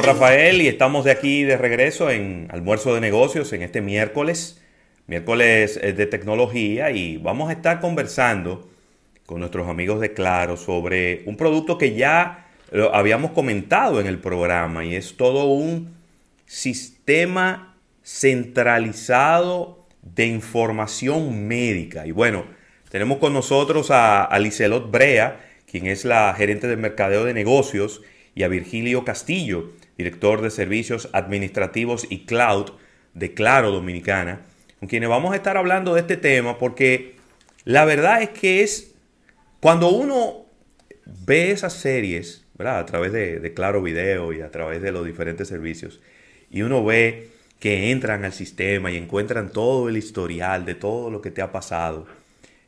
Rafael, y estamos de aquí de regreso en Almuerzo de Negocios en este miércoles, miércoles eh, de tecnología, y vamos a estar conversando con nuestros amigos de Claro sobre un producto que ya lo habíamos comentado en el programa y es todo un sistema centralizado de información médica. Y bueno, tenemos con nosotros a, a Licelot Brea, quien es la gerente de mercadeo de negocios, y a Virgilio Castillo, director de servicios administrativos y cloud de Claro Dominicana, con quienes vamos a estar hablando de este tema porque la verdad es que es cuando uno ve esas series, ¿verdad? A través de, de Claro Video y a través de los diferentes servicios, y uno ve que entran al sistema y encuentran todo el historial de todo lo que te ha pasado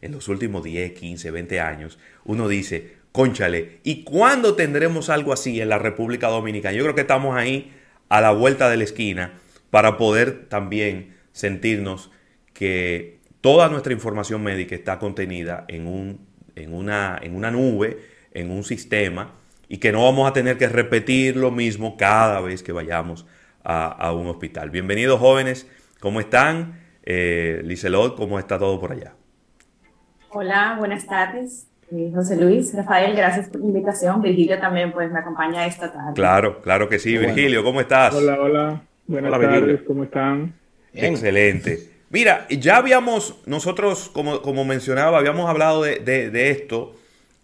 en los últimos 10, 15, 20 años, uno dice, conchale, ¿y cuándo tendremos algo así en la República Dominicana? Yo creo que estamos ahí a la vuelta de la esquina para poder también sentirnos que toda nuestra información médica está contenida en, un, en, una, en una nube, en un sistema, y que no vamos a tener que repetir lo mismo cada vez que vayamos a, a un hospital. Bienvenidos jóvenes, ¿cómo están? Eh, Licelot, ¿cómo está todo por allá? Hola, buenas tardes. Eh, José Luis, Rafael, gracias por la invitación. Virgilio también pues me acompaña esta tarde. Claro, claro que sí. Virgilio, ¿cómo estás? Hola, hola. Buenas Hola, tardes, Virgilio. ¿cómo están? Excelente. Mira, ya habíamos, nosotros, como, como mencionaba, habíamos hablado de, de- de esto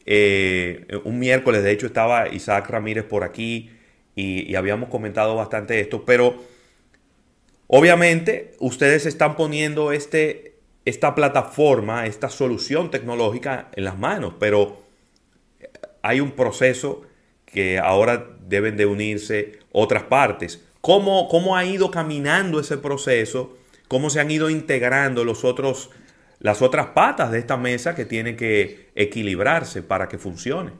eh, un miércoles. De hecho, estaba Isaac Ramírez por aquí y, y habíamos comentado bastante esto. Pero obviamente, ustedes están poniendo este, esta plataforma, esta solución tecnológica en las manos. Pero hay un proceso que ahora deben de unirse otras partes. ¿Cómo, cómo ha ido caminando ese proceso? ¿Cómo se han ido integrando los otros, las otras patas de esta mesa que tienen que equilibrarse para que funcione?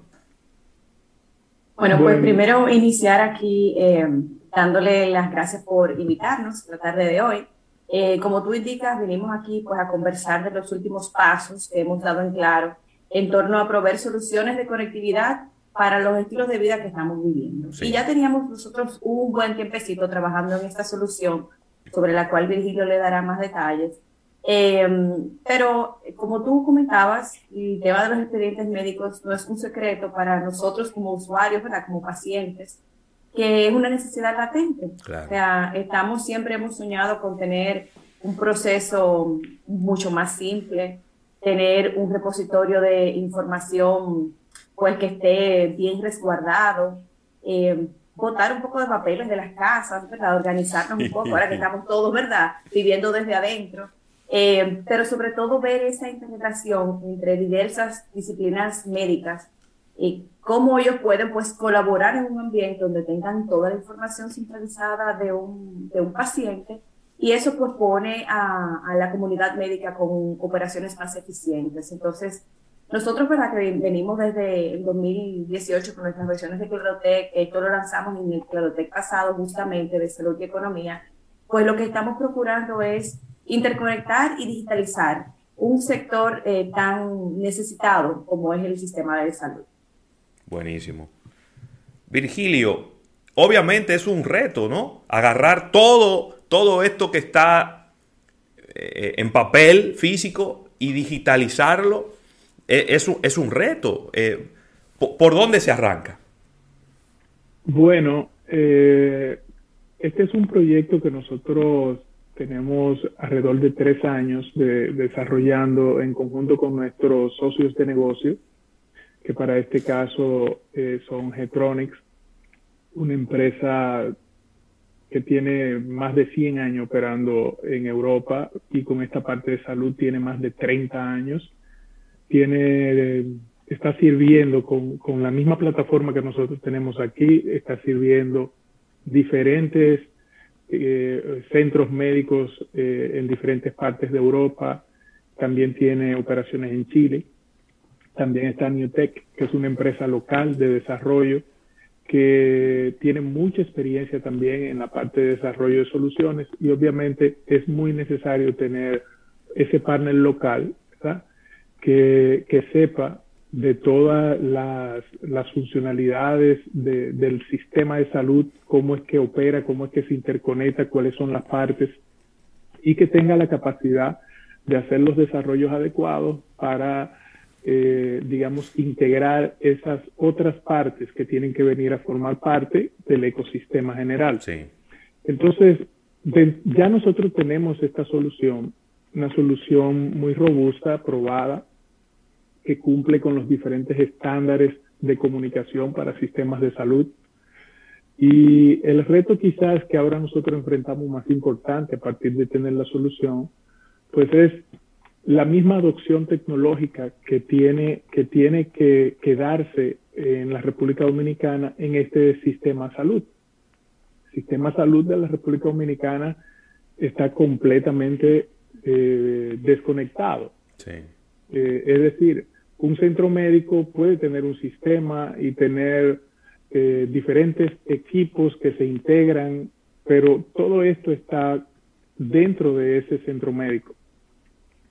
Bueno, pues primero iniciar aquí eh, dándole las gracias por invitarnos la tarde de hoy. Eh, como tú indicas, venimos aquí pues a conversar de los últimos pasos que hemos dado en claro en torno a proveer soluciones de conectividad para los estilos de vida que estamos viviendo. Sí. Y ya teníamos nosotros un buen tiempecito trabajando en esta solución, sobre la cual Virgilio le dará más detalles. Eh, pero como tú comentabas, el tema de los expedientes médicos no es un secreto para nosotros como usuarios, ¿verdad? como pacientes, que es una necesidad latente. Claro. O sea, estamos siempre hemos soñado con tener un proceso mucho más simple, tener un repositorio de información pues que esté bien resguardado, eh, botar un poco de papeles de las casas, ¿verdad? organizarnos un poco, ahora que estamos todos, ¿verdad? Viviendo desde adentro. Eh, pero sobre todo ver esa integración entre diversas disciplinas médicas y cómo ellos pueden pues colaborar en un ambiente donde tengan toda la información centralizada de un, de un paciente y eso pues pone a, a la comunidad médica con operaciones más eficientes. Entonces, nosotros, ¿verdad? Que venimos desde el 2018 con nuestras versiones de Clarotec, esto lo lanzamos en el Clarotec pasado justamente de salud y economía, pues lo que estamos procurando es interconectar y digitalizar un sector eh, tan necesitado como es el sistema de salud. Buenísimo. Virgilio, obviamente es un reto, ¿no? Agarrar todo, todo esto que está eh, en papel físico y digitalizarlo eh, es, un, es un reto. Eh, ¿por, por dónde se arranca? Bueno, eh, este es un proyecto que nosotros tenemos alrededor de tres años de, desarrollando en conjunto con nuestros socios de negocio, que para este caso eh, son Getronics, una empresa que tiene más de 100 años operando en Europa y con esta parte de salud tiene más de 30 años. Tiene, está sirviendo con, con la misma plataforma que nosotros tenemos aquí, está sirviendo diferentes eh, centros médicos eh, en diferentes partes de Europa, también tiene operaciones en Chile, también está Newtech, que es una empresa local de desarrollo que tiene mucha experiencia también en la parte de desarrollo de soluciones y obviamente es muy necesario tener ese partner local. Que, que sepa de todas las, funcionalidades del sistema de salud, cómo es que opera, cómo es que se interconecta, cuáles son las partes, y que tenga la capacidad de hacer los desarrollos adecuados para, eh, digamos, integrar esas otras partes que tienen que venir a formar parte del ecosistema general. Sí. Entonces, ya nosotros tenemos esta solución, una solución muy robusta, probada, que cumple con los diferentes estándares de comunicación para sistemas de salud. Y el reto quizás que ahora nosotros enfrentamos más importante a partir de tener la solución, pues es la misma adopción tecnológica que tiene que, tiene que, darse en la República Dominicana en este sistema de salud. El sistema de salud de la República Dominicana está completamente eh, desconectado. Sí. Eh, es decir, un centro médico puede tener un sistema y tener eh, diferentes equipos que se integran, pero todo esto está dentro de ese centro médico.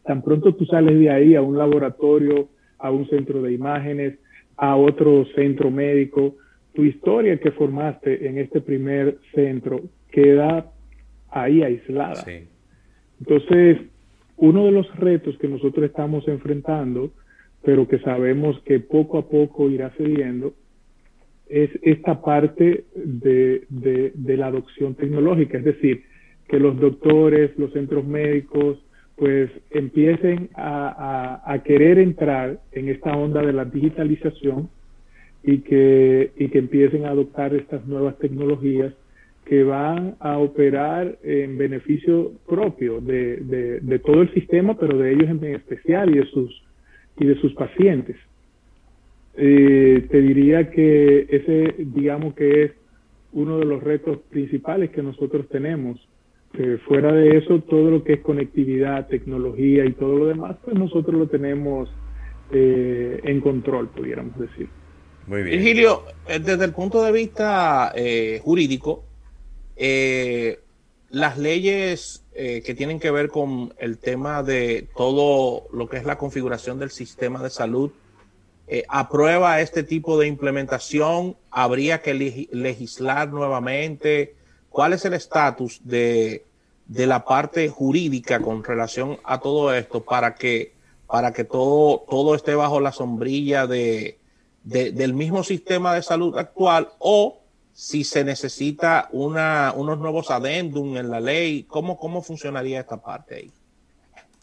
Tan pronto tú sales de ahí a un laboratorio, a un centro de imágenes, a otro centro médico, tu historia que formaste en este primer centro queda ahí aislada. Entonces, uno de los retos que nosotros estamos enfrentando, pero que sabemos que poco a poco irá cediendo, es esta parte de, de, la adopción tecnológica, es decir, que los doctores, los centros médicos, pues empiecen a, a, querer entrar en esta onda de la digitalización y que, y que empiecen a adoptar estas nuevas tecnologías que van a operar en beneficio propio de, de, todo el sistema, pero de ellos en especial y de sus, y de sus pacientes. Eh, te diría que ese, digamos que es uno de los retos principales que nosotros tenemos. Eh, fuera de eso, todo lo que es conectividad, tecnología y todo lo demás, pues nosotros lo tenemos eh, en control, pudiéramos decir. Muy bien. Virgilio, desde el punto de vista jurídico, eh, las leyes eh, que tienen que ver con el tema de todo lo que es la configuración del sistema de salud, eh, ¿aprueba este tipo de implementación? ¿Habría que legislar nuevamente? ¿Cuál es el estatus de, la parte jurídica con relación a todo esto para que, para que todo, todo esté bajo la sombrilla de, del mismo sistema de salud actual o si se necesita una, unos nuevos adendum en la ley, ¿cómo, cómo funcionaría esta parte ahí?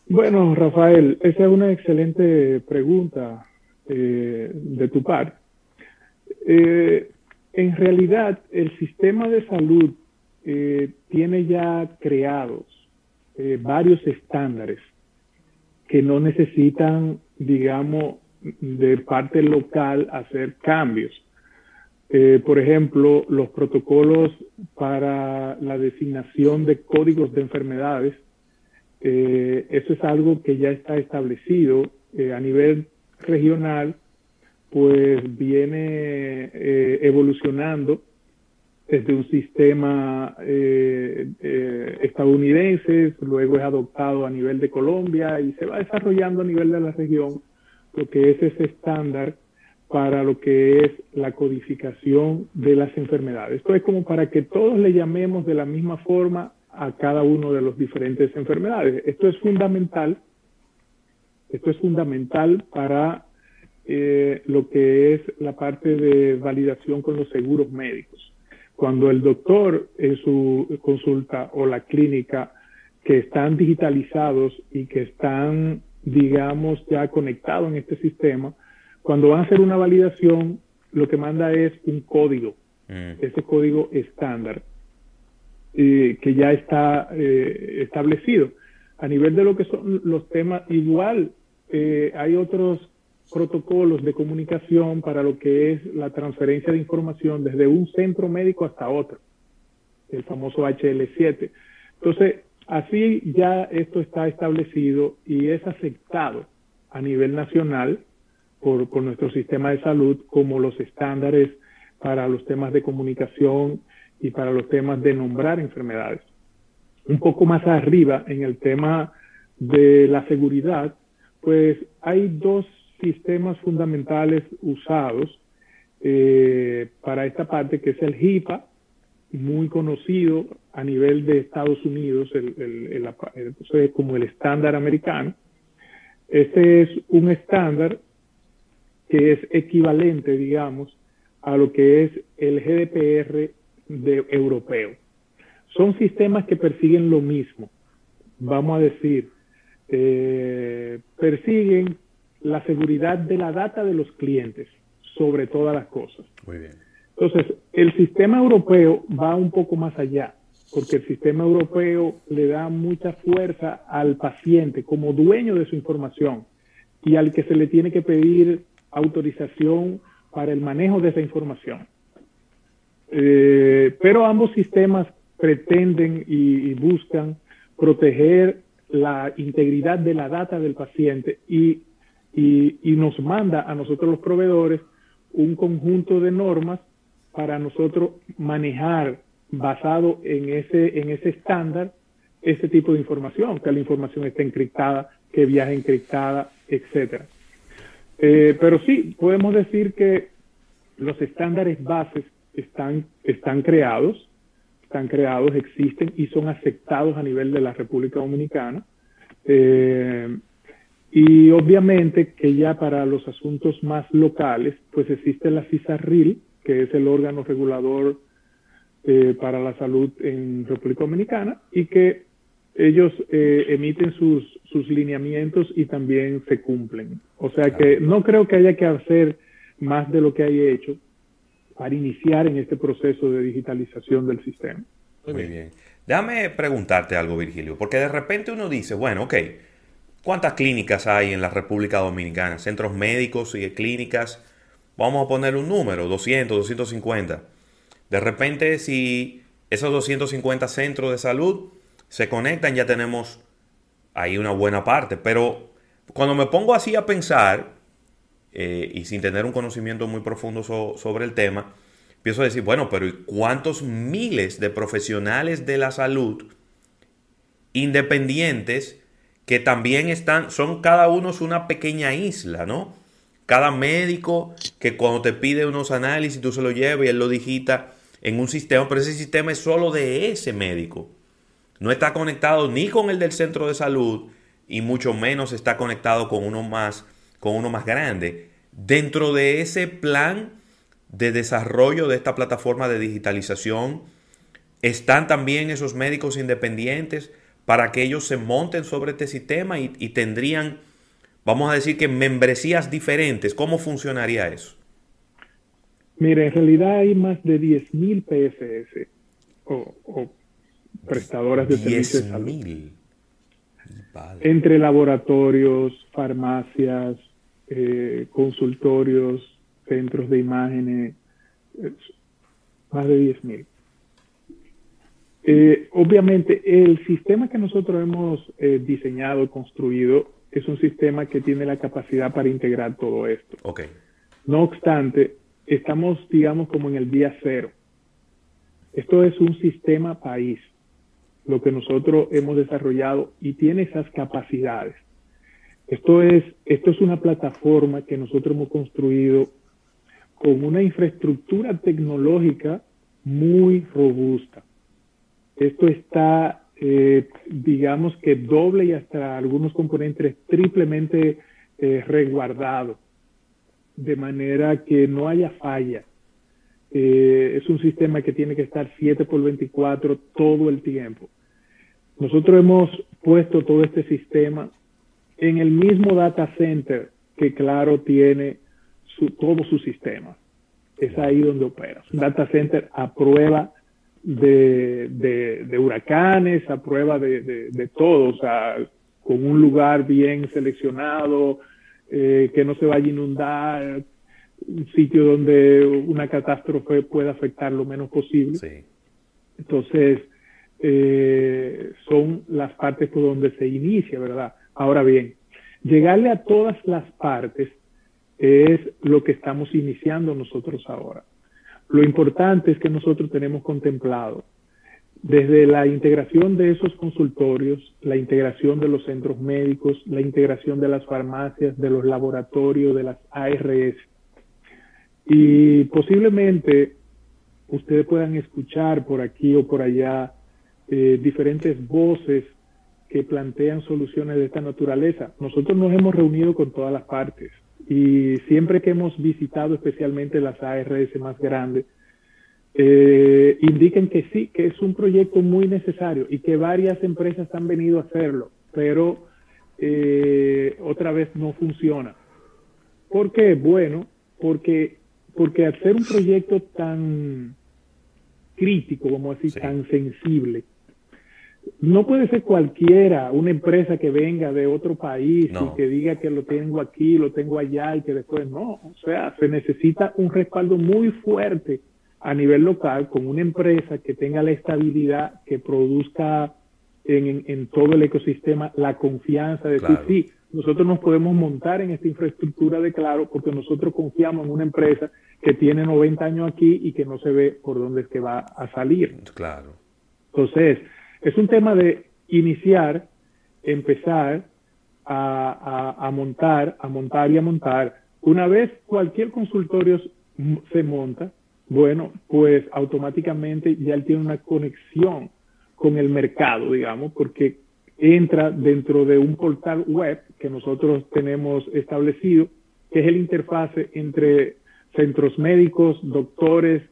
Bueno, Rafael, esa es una excelente pregunta eh, de tu parte. Eh, en realidad, el sistema de salud eh, tiene ya creados varios estándares que no necesitan, digamos, de parte local hacer cambios. Eh, por ejemplo, los protocolos para la designación de códigos de enfermedades, eh, eso es algo que ya está establecido eh, a nivel regional, pues viene evolucionando desde un sistema estadounidense, luego es adoptado a nivel de Colombia y se va desarrollando a nivel de la región lo que es estándar para lo que es la codificación de las enfermedades. Esto es como para que todos le llamemos de la misma forma a cada uno de los diferentes enfermedades. Esto es fundamental. Esto es fundamental para eh, lo que es la parte de validación con los seguros médicos. Cuando el doctor en su consulta o la clínica que están digitalizados y que están, digamos, ya conectados en este sistema, cuando van a hacer una validación, lo que manda es un código, mm. ese código estándar, eh, que ya está eh, establecido. A nivel de lo que son los temas, igual eh, hay otros protocolos de comunicación para lo que es la transferencia de información desde un centro médico hasta otro, el famoso HL7. Entonces, así ya esto está establecido y es aceptado a nivel nacional por, nuestro sistema de salud como los estándares para los temas de comunicación y para los temas de nombrar enfermedades. Un poco más arriba, en el tema de la seguridad, pues hay dos sistemas fundamentales usados eh, para esta parte, que es el HIPAA, muy conocido a nivel de Estados Unidos, el, el, como el estándar americano. Este es un estándar que es equivalente, digamos, a lo que es el GDPR de, europeo. Son sistemas que persiguen lo mismo, vamos a decir, eh, persiguen la seguridad de la data de los clientes sobre todas las cosas. Muy bien. Entonces, el sistema europeo va un poco más allá, porque el sistema europeo le da mucha fuerza al paciente como dueño de su información y al que se le tiene que pedir autorización para el manejo de esa información. Eh, pero ambos sistemas pretenden y, buscan proteger la integridad de la data del paciente y, y, nos manda a nosotros los proveedores un conjunto de normas para nosotros manejar basado en ese, en ese estándar ese tipo de información, que la información esté encriptada, que viaje encriptada, etcétera. Eh, pero sí, podemos decir que los estándares bases están, están creados, están creados, existen y son aceptados a nivel de la República Dominicana. Eh, y obviamente que ya para los asuntos más locales, pues existe la CISARRIL, que es el órgano regulador eh, para la salud en República Dominicana, y que ellos eh, emiten sus, sus lineamientos y también se cumplen. O sea que no creo que haya que hacer más de lo que hay hecho para iniciar en este proceso de digitalización del sistema. Muy bien. Déjame preguntarte algo, Virgilio, porque de repente uno dice, bueno, ok, ¿cuántas clínicas hay en la República Dominicana? Centros médicos y clínicas, vamos a poner un número, 200, 250. De repente, si esos 250 centros de salud se conectan, ya tenemos ahí una buena parte. Pero cuando me pongo así a pensar, eh, y sin tener un conocimiento muy profundo sobre el tema, empiezo a decir, bueno, pero ¿cuántos miles de profesionales de la salud independientes que también están, son cada uno una pequeña isla, ¿no? Cada médico que cuando te pide unos análisis tú se lo llevas y él lo digita en un sistema, pero ese sistema es solo de ese médico. No está conectado ni con el del centro de salud y mucho menos está conectado con uno más, con uno más grande. Dentro de ese plan de desarrollo de esta plataforma de digitalización, están también esos médicos independientes para que ellos se monten sobre este sistema y, y tendrían, vamos a decir que membresías diferentes. ¿Cómo funcionaría eso? Mire, en realidad hay más de 10.000 PSS o, o prestadoras de servicios de salud. Entre laboratorios, farmacias, eh, consultorios, centros de imágenes, más de 10.000. Eh, obviamente, el sistema que nosotros hemos eh, diseñado y construido es un sistema que tiene la capacidad para integrar todo esto. Okay. No obstante, estamos, digamos, como en el día cero. Esto es un sistema país lo que nosotros hemos desarrollado y tiene esas capacidades. Esto es, esto es una plataforma que nosotros hemos construido con una infraestructura tecnológica muy robusta. Esto está, eh, digamos que doble y hasta algunos componentes triplemente eh, de manera que no haya falla. Eh, es un sistema que tiene que estar 7 por 24 todo el tiempo. Nosotros hemos puesto todo este sistema en el mismo data center que Claro tiene su, todo su sistema. Es ahí donde opera. Un data center a prueba de, de, huracanes, a prueba de, de, todo, o sea, con un lugar bien seleccionado, eh, que no se vaya a inundar, un sitio donde una catástrofe pueda afectar lo menos posible. Entonces, eh, son las partes por donde se inicia, ¿verdad? Ahora bien, llegarle a todas las partes es lo que estamos iniciando nosotros ahora. Lo importante es que nosotros tenemos contemplado desde la integración de esos consultorios, la integración de los centros médicos, la integración de las farmacias, de los laboratorios, de las ARS. Y posiblemente ustedes puedan escuchar por aquí o por allá eh, diferentes voces que plantean soluciones de esta naturaleza. Nosotros nos hemos reunido con todas las partes y siempre que hemos visitado especialmente las ARS más grandes, eh, indiquen que sí, que es un proyecto muy necesario y que varias empresas han venido a hacerlo, pero eh, otra vez no funciona. ¿Por qué? Bueno, porque, porque al ser un proyecto tan crítico, como decir, tan sensible, no puede ser cualquiera, una empresa que venga de otro país y que diga que lo tengo aquí, lo tengo allá y que después no. O sea, se necesita un respaldo muy fuerte a nivel local con una empresa que tenga la estabilidad, que produzca en, todo el ecosistema la confianza de decir, sí, nosotros nos podemos montar en esta infraestructura de Claro porque nosotros confiamos en una empresa que tiene 90 años aquí y que no se ve por dónde es que va a salir. Claro. Entonces, es un tema de iniciar, empezar a, montar, a montar y a montar. Una vez cualquier consultorio se monta, bueno, pues automáticamente ya él tiene una conexión con el mercado, digamos, porque entra dentro de un portal web que nosotros tenemos establecido, que es el interfase entre centros médicos, doctores,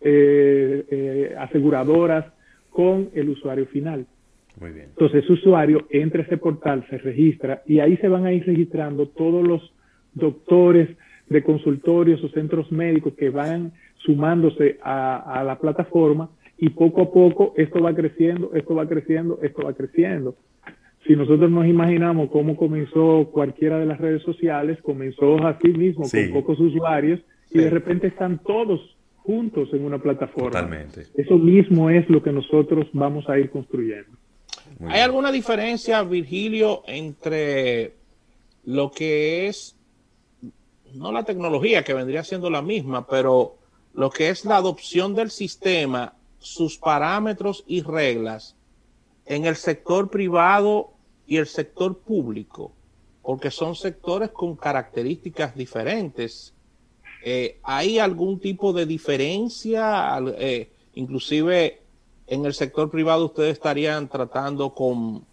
eh, eh, aseguradoras, con el usuario final. Muy bien. Entonces, ese usuario entra a ese portal, se registra y ahí se van a ir registrando todos los doctores de consultorios o centros médicos que van sumándose a, la plataforma y poco a poco esto va creciendo, esto va creciendo, esto va creciendo. Si nosotros nos imaginamos cómo comenzó cualquiera de las redes sociales, comenzó así mismo, con pocos usuarios, y de repente están todos juntos en una plataforma. Totalmente. Eso mismo es lo que nosotros vamos a ir construyendo. ¿Hay alguna diferencia, Virgilio, entre lo que es, no la tecnología, que vendría siendo la misma, pero lo que es la adopción del sistema, sus parámetros y reglas en el sector privado y el sector público? Porque son sectores con características diferentes eh, ¿hay algún tipo de diferencia? Eh, inclusive en el sector privado ustedes estarían tratando con,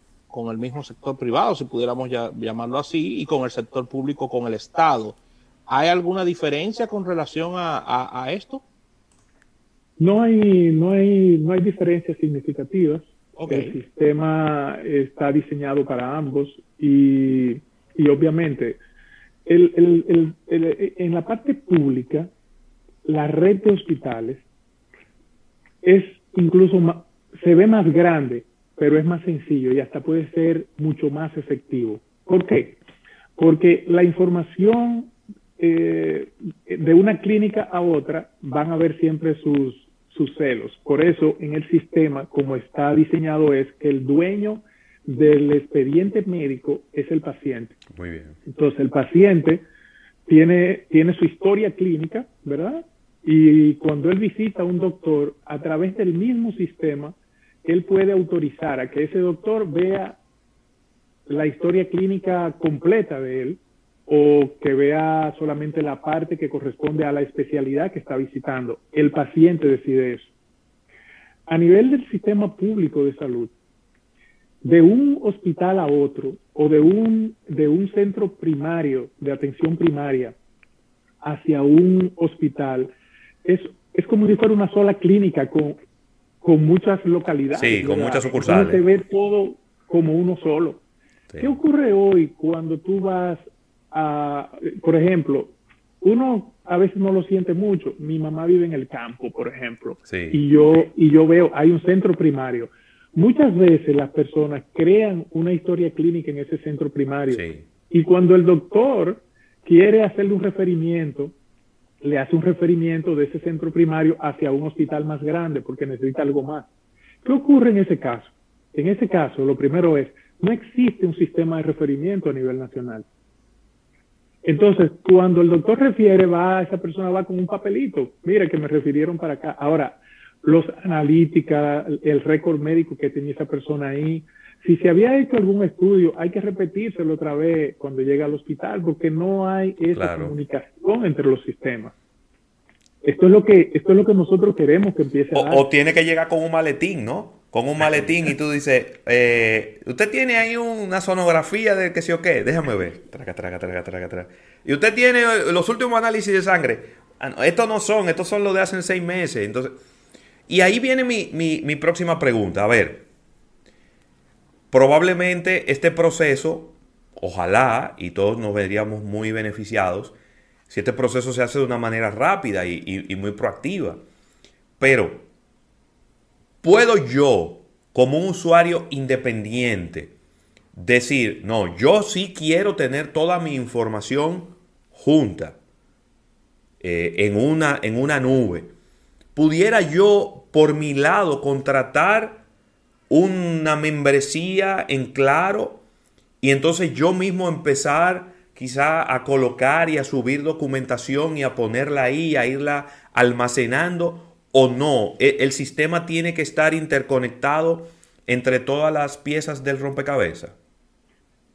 el mismo sector privado, si pudiéramos llamarlo así, y con el sector público, con el Estado. ¿Hay alguna diferencia con relación a, esto? No hay, no hay, no hay diferencias significativas. El sistema está diseñado para ambos y, y obviamente el, en la parte pública, la red de hospitales es incluso se ve más grande, pero es más sencillo y hasta puede ser mucho más efectivo. ¿Por qué? Porque la información eh, de una clínica a otra van a ver siempre sus, sus celos. Por eso en el sistema, como está diseñado, es que el dueño del expediente médico es el paciente. Muy bien. Entonces, el paciente tiene, tiene su historia clínica, ¿verdad? Y cuando él visita a un doctor, a través del mismo sistema, él puede autorizar a que ese doctor vea la historia clínica completa de él o que vea solamente la parte que corresponde a la especialidad que está visitando. El paciente decide eso. A nivel del sistema público de salud, de un hospital a otro o de un, de un centro primario de atención primaria hacia un hospital es, es como si fuera una sola clínica con, con muchas localidades. Sí, con muchas sucursales. se ve todo como uno solo. ¿Qué ocurre hoy cuando tú vas a, por ejemplo, uno a veces no lo siente mucho. Mi mamá vive en el campo, por ejemplo, y yo y yo veo hay un centro primario Muchas veces las personas crean una historia clínica en ese centro primario y cuando el doctor quiere hacerle un referimiento, le hace un referimiento de ese centro primario hacia un hospital más grande porque necesita algo más. ¿Qué ocurre en ese caso? En ese caso, lo primero es, no existe un sistema de referimiento a nivel nacional. Entonces, cuando el doctor refiere, va, esa persona va con un papelito, mire que me refirieron para acá. Ahora, los analíticas, el récord médico que tenía esa persona ahí. Si se había hecho algún estudio, hay que repetírselo otra vez cuando llega al hospital, porque no hay esa comunicación entre los sistemas. Esto es lo que, esto es lo que nosotros queremos que empiece a o, o tiene que llegar con un maletín, ¿no? Con un maletín y tú dices, eh, usted tiene ahí una sonografía de que sí o qué, déjame ver. Traca, traca, traca, traca, traca. Y usted tiene los últimos análisis de sangre. Ah, estos no son, estos son los de hace seis meses. Entonces, y ahí viene mi, mi próxima pregunta. A ver, probablemente este proceso, ojalá, y todos nos veríamos muy beneficiados, si este proceso se hace de una manera rápida y, muy proactiva. Pero, ¿puedo yo, como un usuario independiente, decir, no, yo sí quiero tener toda mi información junta eh, en, una, en una nube? ¿Pudiera yo, por mi lado, contratar una membresía en claro y entonces yo mismo empezar quizá a colocar y a subir documentación y a ponerla ahí, a irla almacenando o no. E, el, sistema tiene que estar interconectado entre todas las piezas del rompecabezas.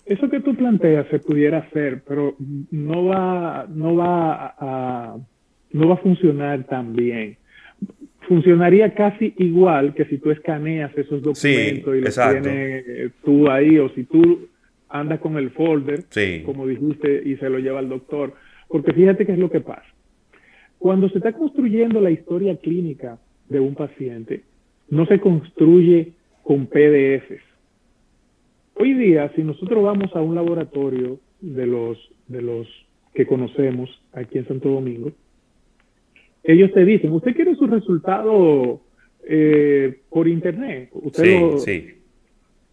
Eso que tú planteas se pudiera hacer, pero no va, no va a, no va a funcionar tan bien. Funcionaría casi igual que si tú escaneas esos documentos y los tienes tú ahí, o si tú anda con el folder, como dijiste, y se lo lleva al doctor. Porque fíjate qué es lo que pasa. Cuando se está construyendo la historia clínica de un paciente, no se construye con PDFs. Hoy día, si nosotros vamos a un laboratorio de los, de los que conocemos aquí en Santo Domingo, ellos te dicen, usted quiere su resultado eh, por internet. Usted sí, sí.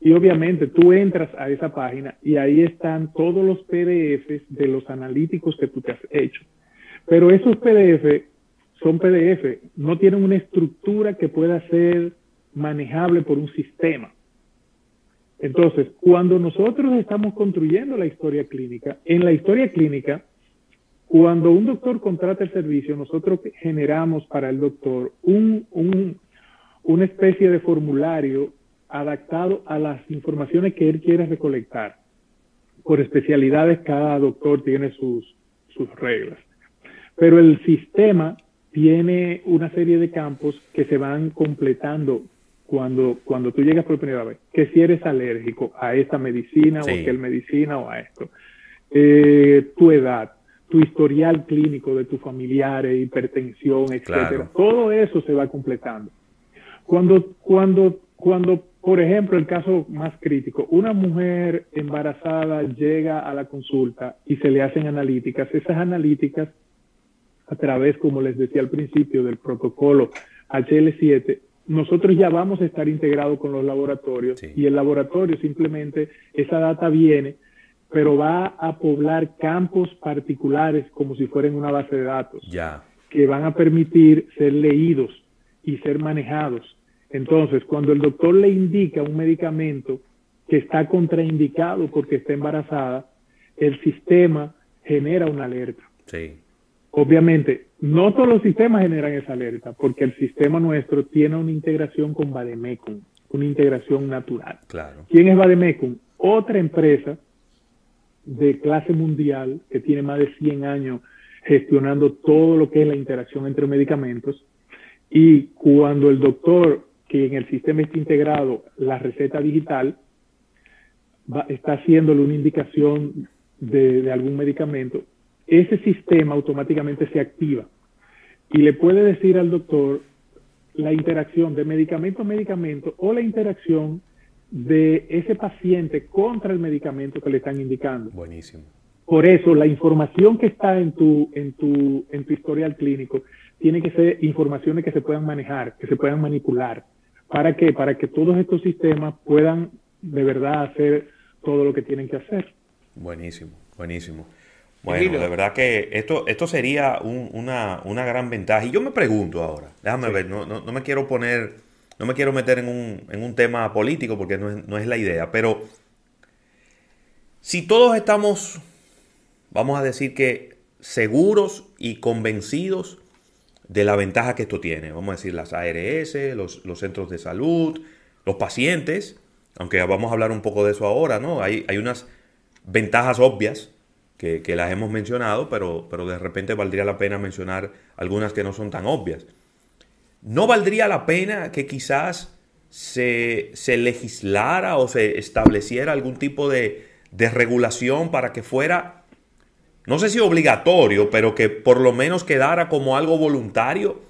Y obviamente tú entras a esa página y ahí están todos los PDFs de los analíticos que tú te has hecho. Pero esos PDF son PDF, no tienen una estructura que pueda ser manejable por un sistema. Entonces, cuando nosotros estamos construyendo la historia clínica, en la historia clínica, cuando un doctor contrata el servicio, nosotros generamos para el doctor un, un, una especie de formulario adaptado a las informaciones que él quiere recolectar. Por especialidades, cada doctor tiene sus, sus reglas. Pero el sistema tiene una serie de campos que se van completando cuando, cuando tú llegas por primera vez. Que si eres alérgico a esta medicina o a aquel medicina o a esto. Eh, tu edad, tu historial clínico de tus familiares, hipertensión, etcétera. Todo eso se va completando. Cuando, cuando, cuando por ejemplo, el caso más crítico, una mujer embarazada llega a la consulta y se le hacen analíticas. Esas analíticas, a través, como les decía al principio, del protocolo HL7, nosotros ya vamos a estar integrados con los laboratorios y el laboratorio simplemente, esa data viene, pero va a poblar campos particulares como si fueran una base de datos, que van a permitir ser leídos y ser manejados entonces, cuando el doctor le indica un medicamento que está contraindicado porque está embarazada, el sistema genera una alerta. Sí. Obviamente, no todos los sistemas generan esa alerta, porque el sistema nuestro tiene una integración con Bademecum, una integración natural. Claro. ¿Quién es Bademecum? Otra empresa de clase mundial que tiene más de 100 años gestionando todo lo que es la interacción entre medicamentos. Y cuando el doctor que en el sistema está integrado la receta digital, está haciéndole una indicación de, algún medicamento, ese sistema automáticamente se activa y le puede decir al doctor la interacción de medicamento a medicamento o la interacción de ese paciente contra el medicamento que le están indicando. Buenísimo. Por eso, la información que está en tu, en tu, en tu historial clínico tiene que ser informaciones que se puedan manejar, que se puedan manipular. ¿Para qué? Para que todos estos sistemas puedan de verdad hacer todo lo que tienen que hacer. Buenísimo, buenísimo. Bueno, de verdad que esto, esto sería una, gran ventaja. Y yo me pregunto ahora, déjame ver, no, no, me quiero poner, no me quiero meter en un, en un tema político porque no es, no es la idea, pero si todos estamos, vamos a decir que seguros y convencidos de la ventaja que esto tiene. Vamos a decir las ARS, los, los centros de salud, los pacientes, aunque vamos a hablar un poco de eso ahora, ¿no? Hay, hay unas ventajas obvias que, las hemos mencionado, pero, pero de repente valdría la pena mencionar algunas que no son tan obvias. ¿No valdría la pena que quizás se, se legislara o se estableciera algún tipo de, de regulación para que fuera, no sé si obligatorio, pero que por lo menos quedara como algo voluntario,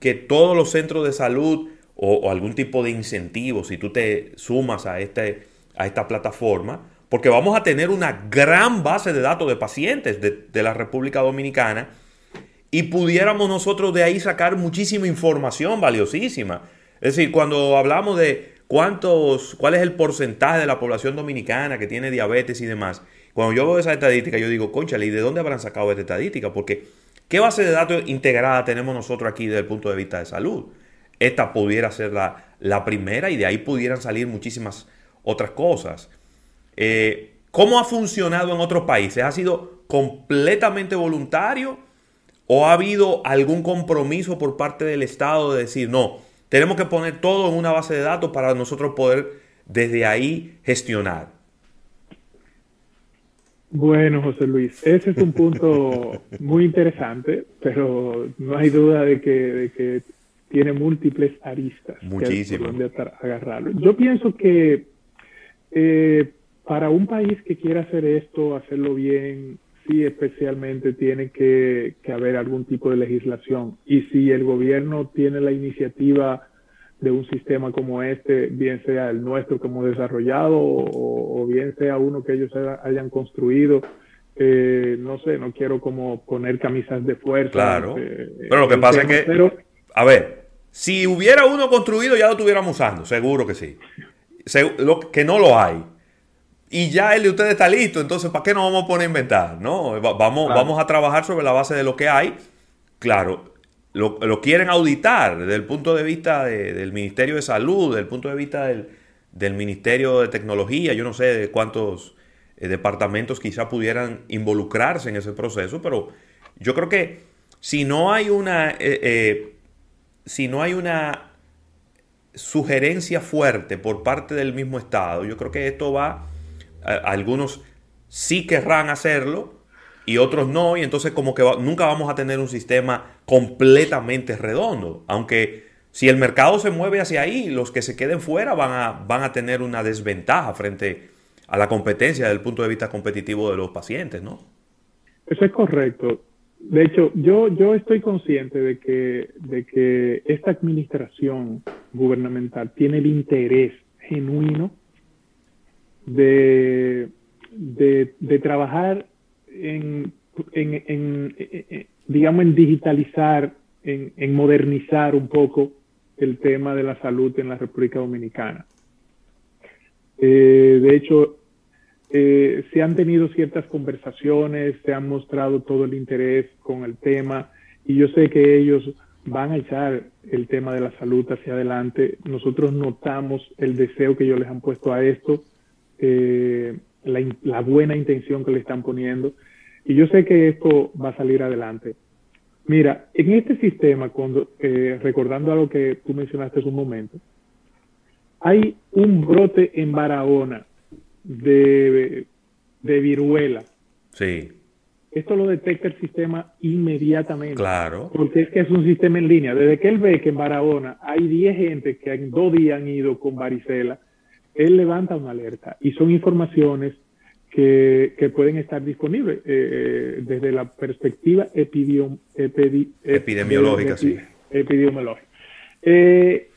que todos los centros de salud o, algún tipo de incentivo, si tú te sumas a, este, a esta plataforma, porque vamos a tener una gran base de datos de pacientes de, la República Dominicana y pudiéramos nosotros de ahí sacar muchísima información valiosísima. Es decir, cuando hablamos de cuántos, cuál es el porcentaje de la población dominicana que tiene diabetes y demás, cuando yo veo esa estadística, yo digo, conchale, ¿y de dónde habrán sacado esta estadística? Porque, ¿qué base de datos integrada tenemos nosotros aquí desde el punto de vista de salud? esta pudiera ser la, primera y de ahí pudieran salir muchísimas otras cosas. Eh, ¿Cómo ha funcionado en otros países? ¿Ha sido completamente voluntario o ha habido algún compromiso por parte del Estado de decir, no, tenemos que poner todo en una base de datos para nosotros poder desde ahí gestionar? Bueno, José Luis, ese es un punto muy interesante, pero no hay duda de que, de que tiene múltiples aristas. Muchísimo. donde agarrarlo. Yo pienso que eh, para un país que quiera hacer esto, hacerlo bien, sí especialmente tiene que, haber algún tipo de legislación. Y si el gobierno tiene la iniciativa de un sistema como este, bien sea el nuestro que hemos desarrollado o, bien sea uno que ellos hayan construido, eh, no sé, no quiero como poner camisas de fuerza. Claro. Eh, pero lo que pasa es que, a ver, si hubiera uno construido, ya lo estuviéramos usando, seguro que sí. que no lo hay. Y ya el de ustedes está listo, entonces ¿para qué nos vamos a poner a inventar? No, vamos, vamos a trabajar sobre la base de lo que hay. Claro, lo, quieren auditar desde el punto de vista del Ministerio de Salud, desde el punto de vista del, Ministerio de Tecnología, yo no sé de cuántos eh, departamentos quizá pudieran involucrarse en ese proceso, pero yo creo que si no hay una... Eh, eh, si no hay una sugerencia fuerte por parte del mismo Estado, yo creo que esto va, algunos sí querrán hacerlo y otros no, y entonces como que nunca vamos a tener un sistema completamente redondo, aunque si el mercado se mueve hacia ahí, los que se queden fuera van a, van a tener una desventaja frente a la competencia desde el punto de vista competitivo de los pacientes, ¿no? Eso es correcto. De hecho, yo, yo estoy consciente de que, de que esta administración gubernamental tiene el interés genuino de, de, trabajar en, en, digamos, en digitalizar, en, en modernizar un poco el tema de la salud en la República Dominicana. Eh, de hecho, eh, se han tenido ciertas conversaciones, se han mostrado todo el interés con el tema y yo sé que ellos van a echar el tema de la salud hacia adelante. Nosotros notamos el deseo que ellos les han puesto a esto, eh, la, buena intención que le están poniendo y yo sé que esto va a salir adelante. Mira, en este sistema, cuando, eh, recordando algo que tú mencionaste hace un momento, hay un brote en Barahona de, de viruela. Sí. Esto lo detecta el sistema inmediatamente. Claro. Porque es que es un sistema en línea. Desde que él ve que en Barahona hay 10 gente que en dos días han ido con varicela, él levanta una alerta. Y son informaciones que, que pueden estar disponibles eh, eh, desde la perspectiva epidemiológica. sí. Epidemiológica. Eh,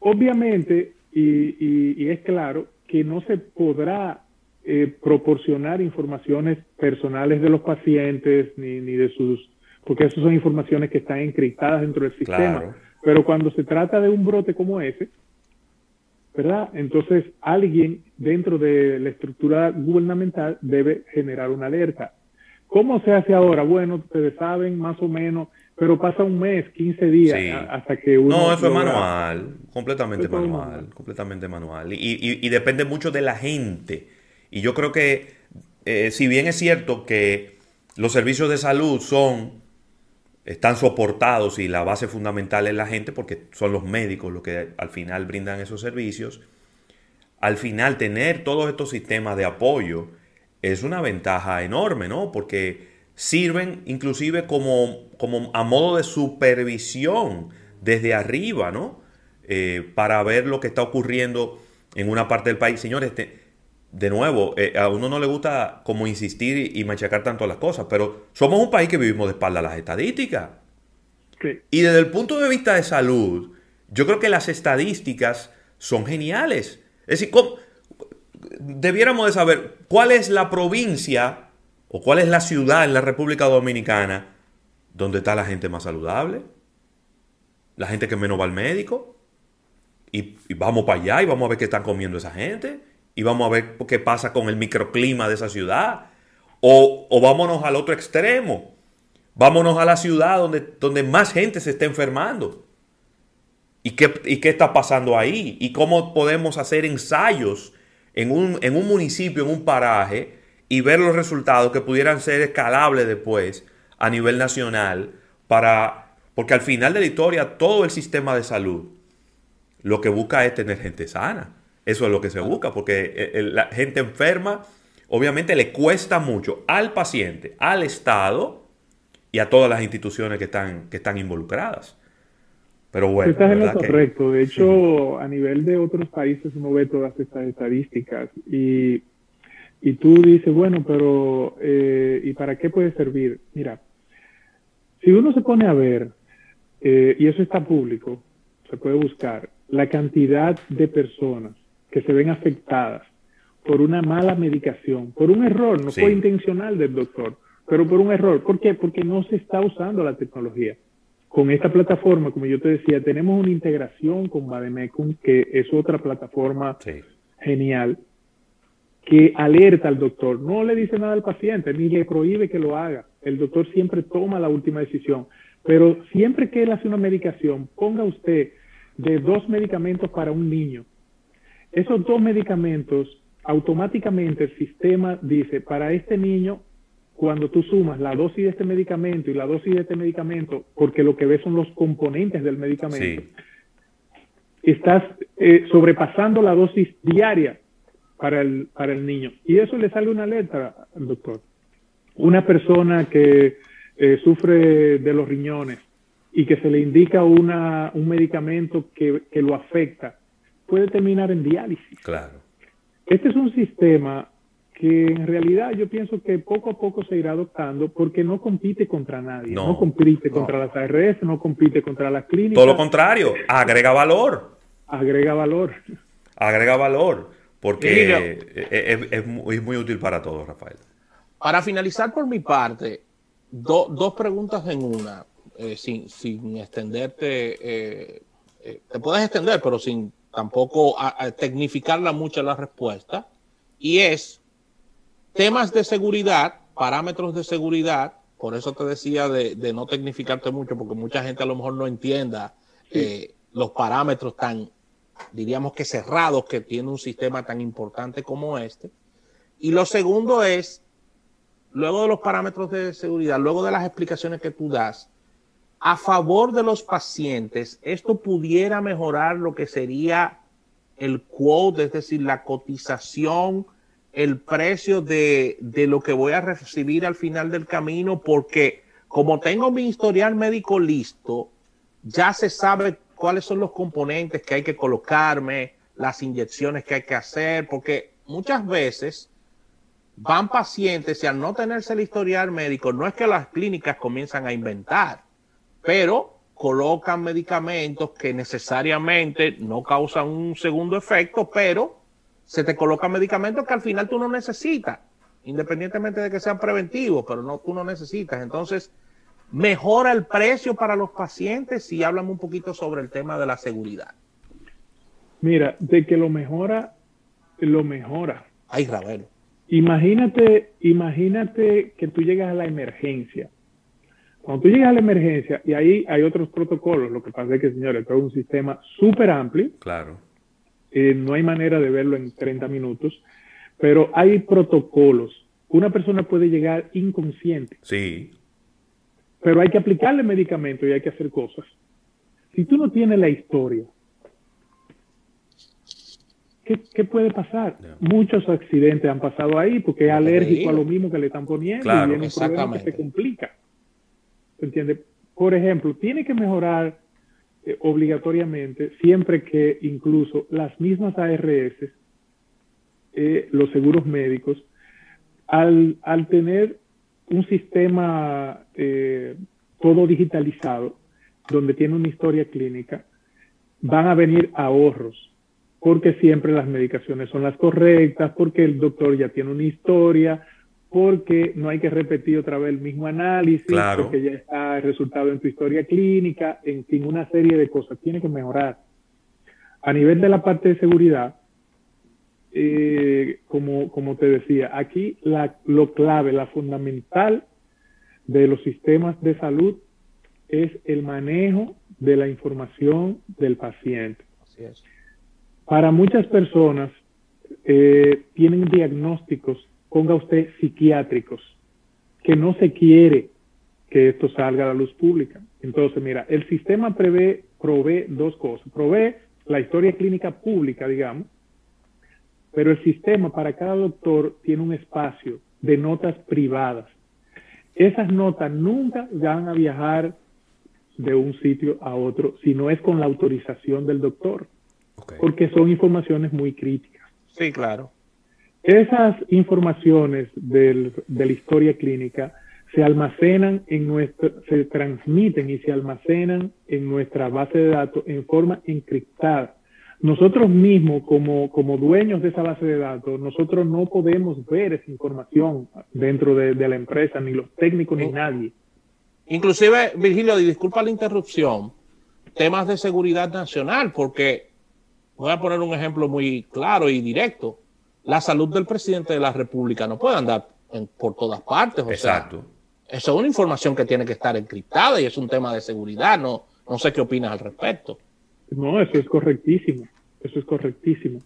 obviamente, y, y es claro, que no se podrá eh, proporcionar informaciones personales de los pacientes ni, ni de sus, porque esas son informaciones que están encriptadas dentro del sistema. Pero cuando se trata de un brote como ese, ¿verdad? Entonces alguien dentro de la estructura gubernamental debe generar una alerta. ¿Cómo se hace ahora? Bueno, ustedes saben más o menos pero pasa un mes, 15 días hasta que uno... No, eso es manual, completamente manual, completamente manual. Y, depende mucho de la gente. Y yo creo que, eh, si bien es cierto que los servicios de salud son están soportados y la base fundamental es la gente porque son los médicos los que al final brindan esos servicios. Al final tener todos estos sistemas de apoyo es una ventaja enorme, ¿no? Porque sirven inclusive como, como a modo de supervisión desde arriba, ¿no? Eh, para ver lo que está ocurriendo en una parte del país. Señores, de nuevo, eh, a uno no le gusta como insistir y machacar tanto las cosas, pero somos un país que vivimos de espalda a las estadísticas. Y desde el punto de vista de salud, yo creo que las estadísticas son geniales. Es decir, debiéramos de saber cuál es la provincia o cuál es la ciudad en la República Dominicana donde está la gente más saludable, la gente que menos va al médico, y, y vamos para allá y vamos a ver qué están comiendo esa gente y vamos a ver qué pasa con el microclima de esa ciudad. O, vámonos al otro extremo. Vámonos a la ciudad donde, donde más gente se está enfermando. ¿Y qué, qué está pasando ahí? ¿Y cómo podemos hacer ensayos en un, en un municipio, en un paraje, y ver los resultados que pudieran ser escalables después a nivel nacional para... Porque al final de la historia todo el sistema de salud lo que busca es tener gente sana. Eso es lo que se busca, porque eh, la gente enferma obviamente le cuesta mucho al paciente, al Estado y a todas las instituciones que están, que están involucradas. Pero bueno. Estás en lo correcto. De hecho, a nivel de otros países uno ve todas estas estadísticas y, y tú dices, bueno, pero eh, ¿y para qué puede servir? Mira, si uno se pone a ver, eh, y eso está público, se puede buscar, la cantidad de personas que se ven afectadas por una mala medicación, por un error, no fue intencional del doctor, pero por un error. ¿Por qué? Porque no se está usando la tecnología. Con esta plataforma, como yo te decía, tenemos una integración con Bademecum, que es otra plataforma genial, que alerta al doctor. No le dice nada al paciente, ni le prohíbe que lo haga. El doctor siempre toma la última decisión. Pero siempre que él hace una medicación, ponga usted de dos medicamentos para un niño esos dos medicamentos, automáticamente el sistema dice, para este niño, cuando tú sumas la dosis de este medicamento y la dosis de este medicamento, porque lo que ves son los componentes del medicamento, estás eh, sobrepasando la dosis diaria para el, para el niño. Y eso le sale una alerta al doctor. Una persona que eh, sufre de los riñones y que se le indica una, un medicamento que, que lo afecta, puede terminar en diálisis. Claro. Este es un sistema que en realidad yo pienso que poco a poco se irá adoptando porque no compite contra nadie. No, compite contra las ARS, no compite contra las clínicas. Todo lo contrario, agrega valor. Agrega valor. Agrega valor, porque es, muy, útil para todos, Rafael. Para finalizar por mi parte, dos preguntas en una, eh, sin, sin, extenderte, eh, eh, te puedes extender, pero sin tampoco a, tecnificarla mucho la respuesta, y es temas de seguridad, parámetros de seguridad, por eso te decía de, no tecnificarte mucho, porque mucha gente a lo mejor no entienda eh, los parámetros tan, diríamos que cerrados que tiene un sistema tan importante como este. Y lo segundo es, luego de los parámetros de seguridad, luego de las explicaciones que tú das, a favor de los pacientes, esto pudiera mejorar lo que sería el quote, es decir, la cotización, el precio de, lo que voy a recibir al final del camino, porque como tengo mi historial médico listo, ya se sabe cuáles son los componentes que hay que colocarme, las inyecciones que hay que hacer, porque muchas veces van pacientes y al no tenerse el historial médico, no es que las clínicas comienzan a inventar pero colocan medicamentos que necesariamente no causan un segundo efecto, pero se te colocan medicamentos que al final tú no necesitas, independientemente de que sean preventivos, pero no, tú no necesitas. Entonces, mejora el precio para los pacientes y háblame un poquito sobre el tema de la seguridad. Mira, de que lo mejora, lo mejora. Ay, Ravelo. Imagínate, imagínate que tú llegas a la emergencia cuando tú llegas a la emergencia, y ahí hay otros protocolos, lo que pasa es que, señores, es un sistema súper amplio. Claro. Eh, no hay manera de verlo en 30 minutos, pero hay protocolos. Una persona puede llegar inconsciente. Sí. pero hay que aplicarle medicamentos y hay que hacer cosas. Si tú no tienes la historia, ¿qué, puede pasar? Muchos accidentes han pasado ahí porque es alérgico a lo mismo que le están poniendo y viene un problema que se complica. ¿Entiendes? Por ejemplo, tiene que mejorar eh, obligatoriamente siempre que incluso las mismas ARS, eh, los seguros médicos, al, al tener un sistema eh, todo digitalizado, donde tiene una historia clínica, van a venir ahorros, porque siempre las medicaciones son las correctas, porque el doctor ya tiene una historia, porque no hay que repetir otra vez el mismo análisis, porque ya está el resultado en tu historia clínica, en fin, una serie de cosas. Tiene que mejorar. A nivel de la parte de seguridad, eh, como, como te decía, aquí la, lo clave, la fundamental de los sistemas de salud es el manejo de la información del paciente. Para muchas personas eh, tienen diagnósticos, ponga usted psiquiátricos, que no se quiere que esto salga a la luz pública. Entonces, mira, el sistema prevé, provee dos cosas. Provee la historia clínica pública, digamos, pero el sistema para cada doctor tiene un espacio de notas privadas. Esas notas nunca van a viajar de un sitio a otro si no es con la autorización del doctor, porque son informaciones muy críticas. Sí, claro. Esas informaciones de la historia clínica se almacenan en nuestra, se transmiten y se almacenan en nuestra base de datos en forma encriptada. Nosotros mismos, como, como dueños de esa base de datos, nosotros no podemos ver esa información dentro de, de la empresa, ni los técnicos, ni nadie. Inclusive, Virgilio, disculpa la interrupción, temas de seguridad nacional, porque voy a poner un ejemplo muy claro y directo. La salud del presidente de la República no puede andar por todas partes. Exacto. eso es una información que tiene que estar encriptada y es un tema de seguridad. No, no sé qué opinas al respecto. No, eso es correctísimo. Eso es correctísimo.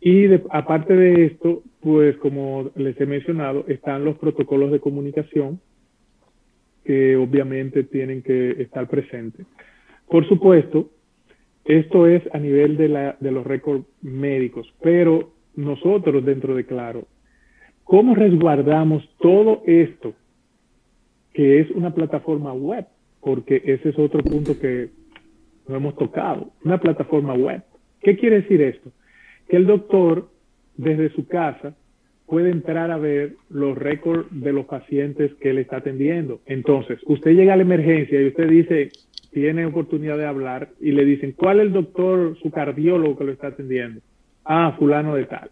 Y aparte de esto, pues como les he mencionado, están los protocolos de comunicación que obviamente tienen que estar presentes. Por supuesto, esto es a nivel de, la, de los récords médicos, pero nosotros dentro de Claro, ¿cómo resguardamos todo esto que es una plataforma web? Porque ese es otro punto que no hemos tocado, una plataforma web. ¿Qué quiere decir esto? Que el doctor desde su casa puede entrar a ver los récords de los pacientes que él está atendiendo. Entonces, usted llega a la emergencia y usted dice, tiene oportunidad de hablar y le dicen, ¿cuál es el doctor, su cardiólogo que lo está atendiendo? Ah, fulano de tal.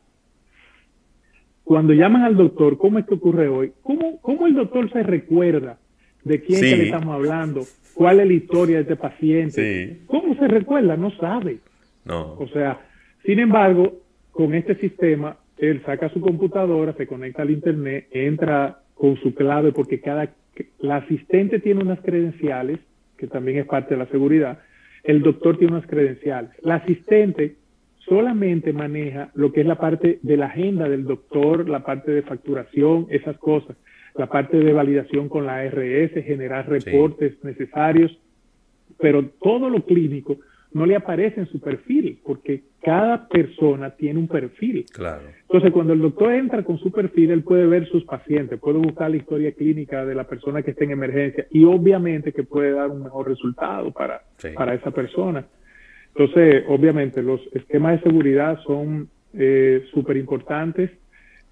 Cuando llaman al doctor, ¿cómo es que ocurre hoy? ¿Cómo, cómo el doctor se recuerda de quién le estamos hablando? ¿Cuál es la historia de este paciente? ¿Cómo se recuerda? No sabe. No. O sea, sin embargo, con este sistema él saca su computadora, se conecta al internet, entra con su clave porque cada la asistente tiene unas credenciales, que también es parte de la seguridad, el doctor tiene unas credenciales. La asistente solamente maneja lo que es la parte de la agenda del doctor, la parte de facturación, esas cosas, la parte de validación con la ARS, generar reportes necesarios, pero todo lo clínico no le aparece en su perfil, porque cada persona tiene un perfil. Claro. Entonces, cuando el doctor entra con su perfil, él puede ver sus pacientes, puede buscar la historia clínica de la persona que está en emergencia y obviamente que puede dar un mejor resultado para, para esa persona. Entonces, obviamente, los esquemas de seguridad son eh, súper importantes.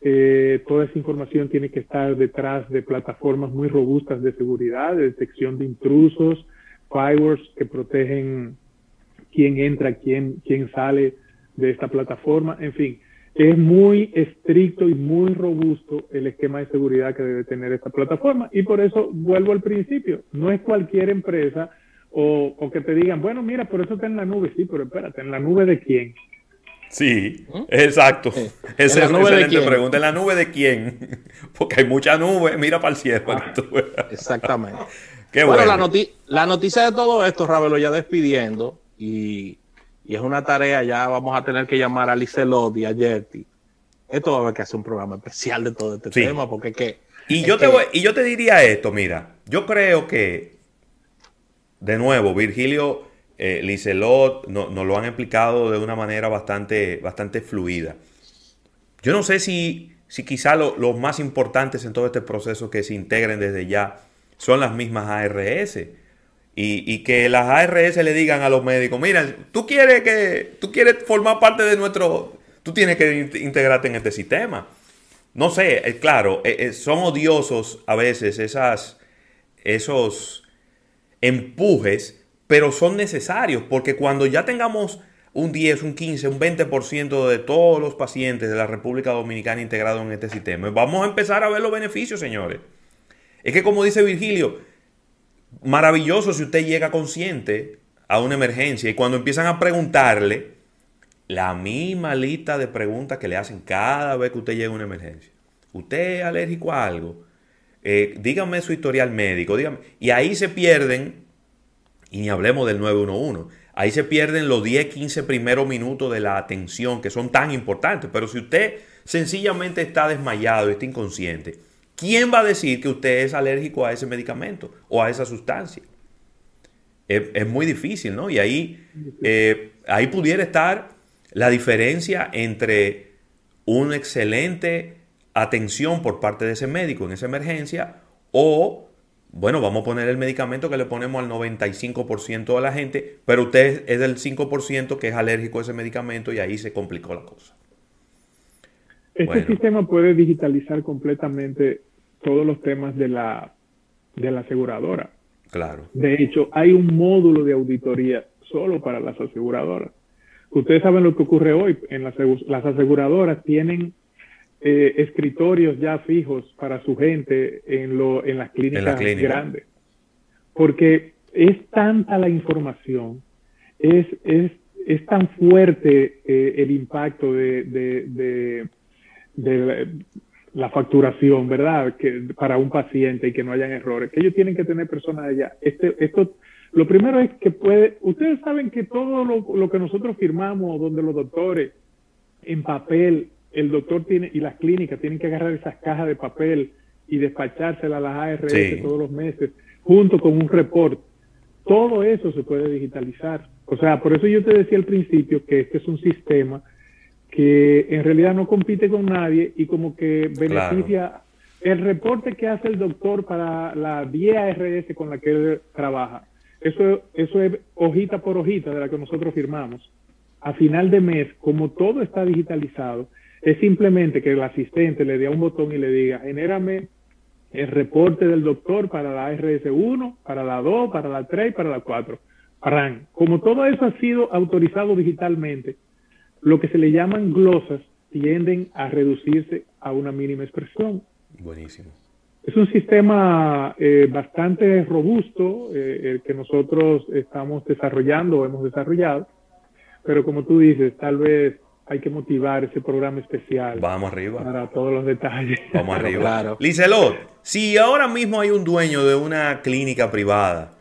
Eh, toda esa información tiene que estar detrás de plataformas muy robustas de seguridad, de detección de intrusos, firewalls que protegen quién entra, quién, quién sale de esta plataforma, en fin. Es muy estricto y muy robusto el esquema de seguridad que debe tener esta plataforma y por eso vuelvo al principio, no es cualquier empresa o, o que te digan, bueno, mira, por eso está en la nube, sí, pero espérate, ¿en la nube de quién? Sí, exacto. Esa es una excelente pregunta. ¿En la nube de quién? Porque hay mucha nube, mira para el cielo. Ah, exactamente. Qué bueno. La, la, noticia de todo esto, Ravelo, ya despidiendo, y, es una tarea, ya vamos a tener que llamar a Licelot y a Yerti. Esto va a haber que hacer un programa especial de todo este tema, porque que Y yo, te y yo te diría esto, mira, yo creo que, de nuevo, Virgilio eh, Licelot nos lo han explicado de una manera bastante, bastante fluida. Yo no sé si, si quizá los más importantes en todo este proceso que se integren desde ya son las mismas ARS. Y, que las ARS le digan a los médicos, mira, tú quieres que tú quieres formar parte de nuestro, tú tienes que integrarte en este sistema. No sé, eh, claro, eh, eh, son odiosos a veces esas, esos empujes, pero son necesarios porque cuando ya tengamos un 10, un 15, un 20% de todos los pacientes de la República Dominicana integrados en este sistema, vamos a empezar a ver los beneficios, señores. Es que como dice Virgilio, maravilloso si usted llega consciente a una emergencia y cuando empiezan a preguntarle la misma lista de preguntas que le hacen cada vez que usted llega a una emergencia. ¿Usted es alérgico a algo? Eh, dígame su historial médico. Dígame. Y ahí se pierden, y ni hablemos del 911, ahí se pierden los 10, 15 primeros minutos de la atención que son tan importantes. Pero si usted sencillamente está desmayado está inconsciente, ¿quién va a decir que usted es alérgico a ese medicamento o a esa sustancia? Es, muy difícil, ¿no? Y ahí, eh, ahí pudiera estar la diferencia entre una excelente atención por parte de ese médico en esa emergencia o, bueno, vamos a poner el medicamento que le ponemos al 95% de la gente, pero usted es del 5% que es alérgico a ese medicamento y ahí se complicó la cosa. Este sistema puede digitalizar completamente todos los temas de la, de la aseguradora. Claro. De hecho, hay un módulo de auditoría solo para las aseguradoras. Ustedes saben lo que ocurre hoy. En las, las aseguradoras tienen eh, escritorios ya fijos para su gente en, lo, en las clínicas grandes. Porque es tanta la información, es, es, es tan fuerte eh, el impacto de, de, de la facturación, ¿verdad? Que para un paciente y que no hayan errores, que ellos tienen que tener personas allá. Este, esto, lo primero es que puede, ustedes saben que todo lo, que nosotros firmamos, donde los doctores en papel, el doctor tiene y las clínicas tienen que agarrar esas cajas de papel y despachárselas a las ARS todos los meses, junto con un report. Todo eso se puede digitalizar. O sea, por eso yo te decía al principio que este es un sistema que en realidad no compite con nadie y como que beneficia el reporte que hace el doctor para la 10 ARS con la que él trabaja. Eso, eso es hojita por hojita de la que nosotros firmamos. A final de mes, como todo está digitalizado, es simplemente que el asistente le dé un botón y le diga, genérame el reporte del doctor para la ARS 1, para la 2, para la 3 y para la 4. Como todo eso ha sido autorizado digitalmente, lo que se le llaman glosas tienden a reducirse a una mínima expresión. Buenísimo. Es un sistema eh, bastante robusto eh, el que nosotros estamos desarrollando o hemos desarrollado, pero como tú dices, tal vez hay que motivar ese programa especial. Vamos arriba. Para todos los detalles. Vamos arriba. claro. Licelot, si ahora mismo hay un dueño de una clínica privada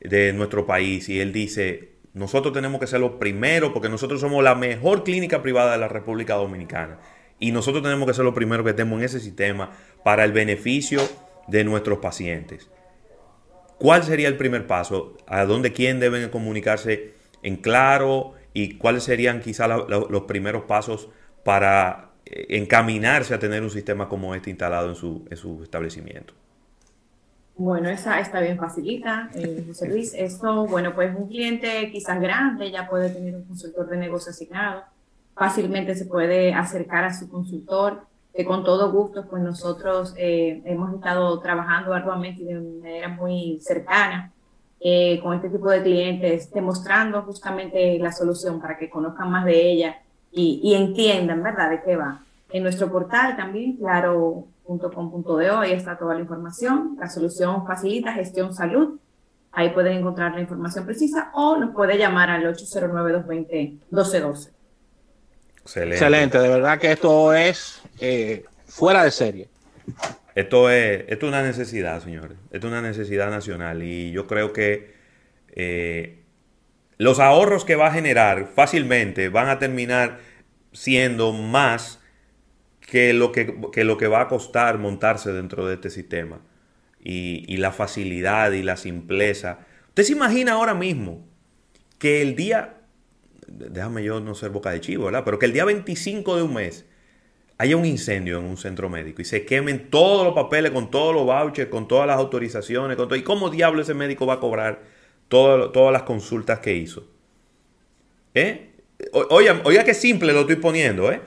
de nuestro país y él dice, nosotros tenemos que ser los primeros porque nosotros somos la mejor clínica privada de la República Dominicana. Y nosotros tenemos que ser los primeros que estemos en ese sistema para el beneficio de nuestros pacientes. ¿Cuál sería el primer paso? ¿A dónde quién deben comunicarse en claro? ¿Y cuáles serían quizás los primeros pasos para eh, encaminarse a tener un sistema como este instalado en su, en su establecimiento? Bueno, esa está bien facilita, eh, José Luis. Esto, bueno, pues un cliente quizás grande ya puede tener un consultor de negocio asignado. Fácilmente se puede acercar a su consultor, que con todo gusto, pues nosotros eh, hemos estado trabajando arduamente de manera muy cercana eh, con este tipo de clientes, demostrando justamente la solución para que conozcan más de ella y, y entiendan, ¿verdad?, de qué va. En nuestro portal también, claro, .com.de, ahí está toda la información. La solución facilita gestión salud. Ahí pueden encontrar la información precisa o nos puede llamar al 809-220-1212. Excelente. Excelente, de verdad que esto es eh, fuera de serie. Esto es, esto es una necesidad, señores. Esto es una necesidad nacional y yo creo que eh, los ahorros que va a generar fácilmente van a terminar siendo más que lo que, lo que va a costar montarse dentro de este sistema y, la facilidad y la simpleza. Usted se imagina ahora mismo que el día, déjame yo no ser boca de chivo, ¿verdad? Pero que el día 25 de un mes haya un incendio en un centro médico y se quemen todos los papeles con todos los vouchers, con todas las autorizaciones, todo, ¿y cómo diablo ese médico va a cobrar todas las consultas que hizo? ¿Eh? Oiga, oiga qué simple lo estoy poniendo, ¿eh?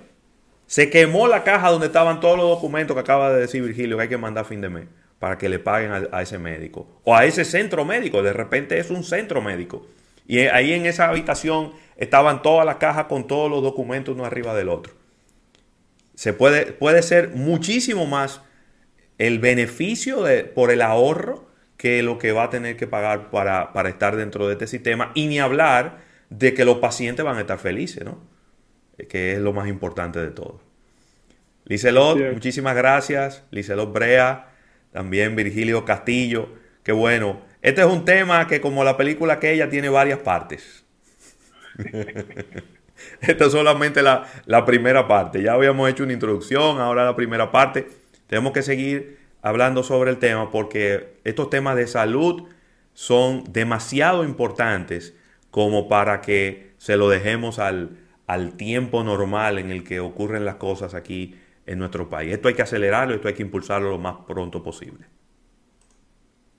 Se quemó la caja donde estaban todos los documentos que acaba de decir Virgilio que hay que mandar a fin de mes para que le paguen a, ese médico. O a ese centro médico. De repente es un centro médico. Y ahí en esa habitación estaban todas las cajas con todos los documentos uno arriba del otro. Se puede, puede ser muchísimo más el beneficio de, por el ahorro que lo que va a tener que pagar para, para estar dentro de este sistema. Y ni hablar de que los pacientes van a estar felices, ¿no? que es lo más importante de todo. Licelot, muchísimas gracias. Licelot Brea, también Virgilio Castillo. Qué bueno. Este es un tema que como la película aquella tiene varias partes. Esta es solamente la, la, primera parte. Ya habíamos hecho una introducción, ahora la primera parte. Tenemos que seguir hablando sobre el tema porque estos temas de salud son demasiado importantes como para que se lo dejemos al, al tiempo normal en el que ocurren las cosas aquí en nuestro país. Esto hay que acelerarlo, esto hay que impulsarlo lo más pronto posible.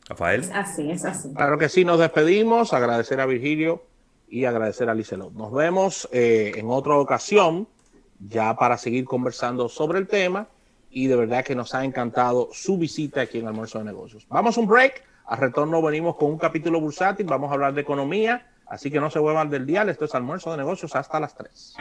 Rafael. Así es, así. Claro que sí, nos despedimos, agradecer a Virgilio y agradecer a Licelot. Nos vemos eh, en otra ocasión ya para seguir conversando sobre el tema y de verdad que nos ha encantado su visita aquí en Almuerzo de Negocios. Vamos a un break, a retorno venimos con un capítulo bursátil, vamos a hablar de economía Así que no se vuelvan del dial, esto es almuerzo de negocios hasta las 3.